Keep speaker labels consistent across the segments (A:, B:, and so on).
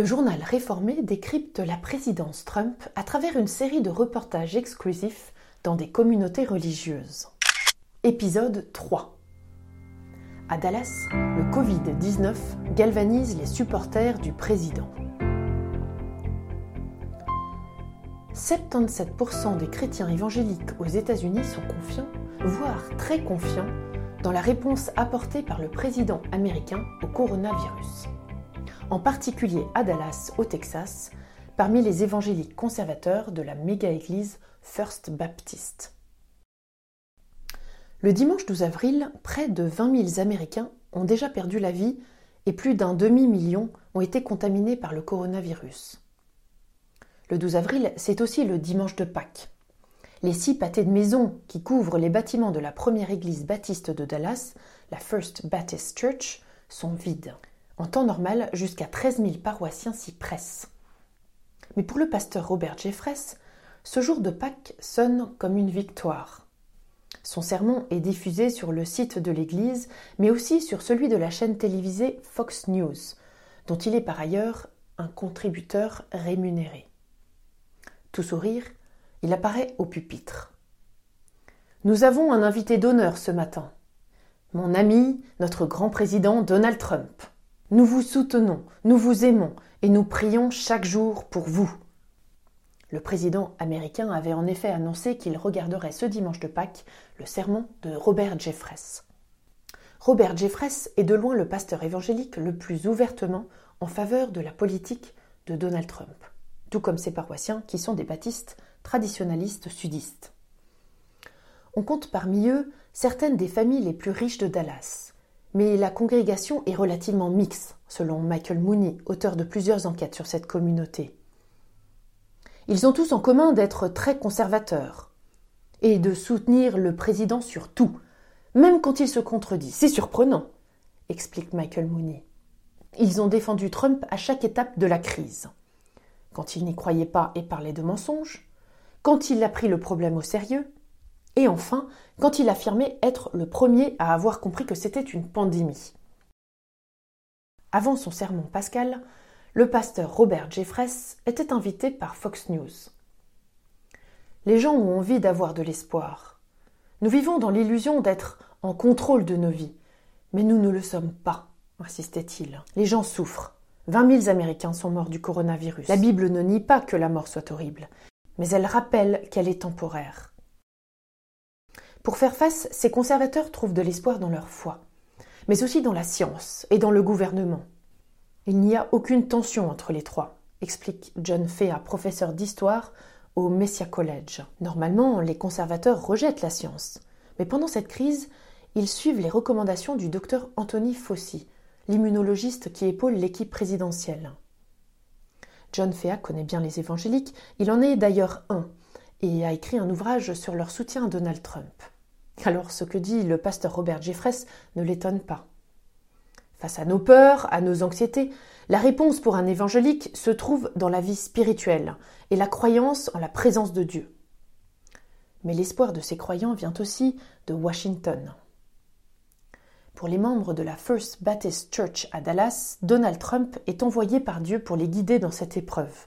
A: Le journal réformé décrypte la présidence Trump à travers une série de reportages exclusifs dans des communautés religieuses. Épisode 3 À Dallas, le Covid-19 galvanise les supporters du président. 77% des chrétiens évangéliques aux États-Unis sont confiants, voire très confiants, dans la réponse apportée par le président américain au coronavirus. En particulier à Dallas, au Texas, parmi les évangéliques conservateurs de la méga-église First Baptist. Le dimanche 12 avril, près de 20 000 Américains ont déjà perdu la vie et plus d'un demi-million ont été contaminés par le coronavirus. Le 12 avril, c'est aussi le dimanche de Pâques. Les six pâtés de maison qui couvrent les bâtiments de la première église baptiste de Dallas, la First Baptist Church, sont vides. En temps normal, jusqu'à 13 000 paroissiens s'y pressent. Mais pour le pasteur Robert Jeffress, ce jour de Pâques sonne comme une victoire. Son sermon est diffusé sur le site de l'Église, mais aussi sur celui de la chaîne télévisée Fox News, dont il est par ailleurs un contributeur rémunéré. Tout sourire, il apparaît au pupitre. Nous avons un invité d'honneur ce matin. Mon ami, notre grand président Donald Trump. Nous vous soutenons, nous vous aimons et nous prions chaque jour pour vous. Le président américain avait en effet annoncé qu'il regarderait ce dimanche de Pâques le sermon de Robert Jeffress. Robert Jeffress est de loin le pasteur évangélique le plus ouvertement en faveur de la politique de Donald Trump tout comme ses paroissiens qui sont des baptistes traditionalistes sudistes. On compte parmi eux certaines des familles les plus riches de Dallas, mais la congrégation est relativement mixte, selon Michael Mooney, auteur de plusieurs enquêtes sur cette communauté. Ils ont tous en commun d'être très conservateurs et de soutenir le président sur tout, même quand il se contredit. C'est surprenant, explique Michael Mooney. Ils ont défendu Trump à chaque étape de la crise quand il n'y croyait pas et parlait de mensonges, quand il a pris le problème au sérieux, et enfin quand il affirmait être le premier à avoir compris que c'était une pandémie. Avant son sermon pascal, le pasteur Robert Jeffress était invité par Fox News. Les gens ont envie d'avoir de l'espoir. Nous vivons dans l'illusion d'être en contrôle de nos vies, mais nous ne le sommes pas, insistait-il. Les gens souffrent, 20 000 Américains sont morts du coronavirus. La Bible ne nie pas que la mort soit horrible, mais elle rappelle qu'elle est temporaire. Pour faire face, ces conservateurs trouvent de l'espoir dans leur foi, mais aussi dans la science et dans le gouvernement. Il n'y a aucune tension entre les trois, explique John Fea, professeur d'histoire au Messia College. Normalement, les conservateurs rejettent la science, mais pendant cette crise, ils suivent les recommandations du docteur Anthony Fauci, l'immunologiste qui épaule l'équipe présidentielle. John Fea connaît bien les évangéliques, il en est d'ailleurs un, et a écrit un ouvrage sur leur soutien à Donald Trump. Alors ce que dit le pasteur Robert Jeffress ne l'étonne pas. Face à nos peurs, à nos anxiétés, la réponse pour un évangélique se trouve dans la vie spirituelle et la croyance en la présence de Dieu. Mais l'espoir de ces croyants vient aussi de Washington. Pour les membres de la First Baptist Church à Dallas, Donald Trump est envoyé par Dieu pour les guider dans cette épreuve.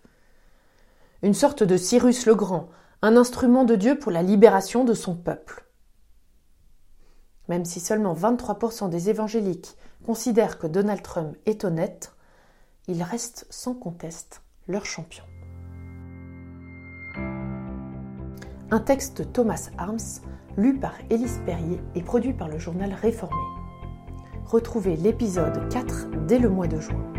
A: Une sorte de Cyrus le Grand, un instrument de Dieu pour la libération de son peuple. Même si seulement 23% des évangéliques considèrent que Donald Trump est honnête, il reste sans conteste leur champion. Un texte de Thomas Arms, lu par Élise Perrier et produit par le journal Réformé. Retrouvez l'épisode 4 dès le mois de juin.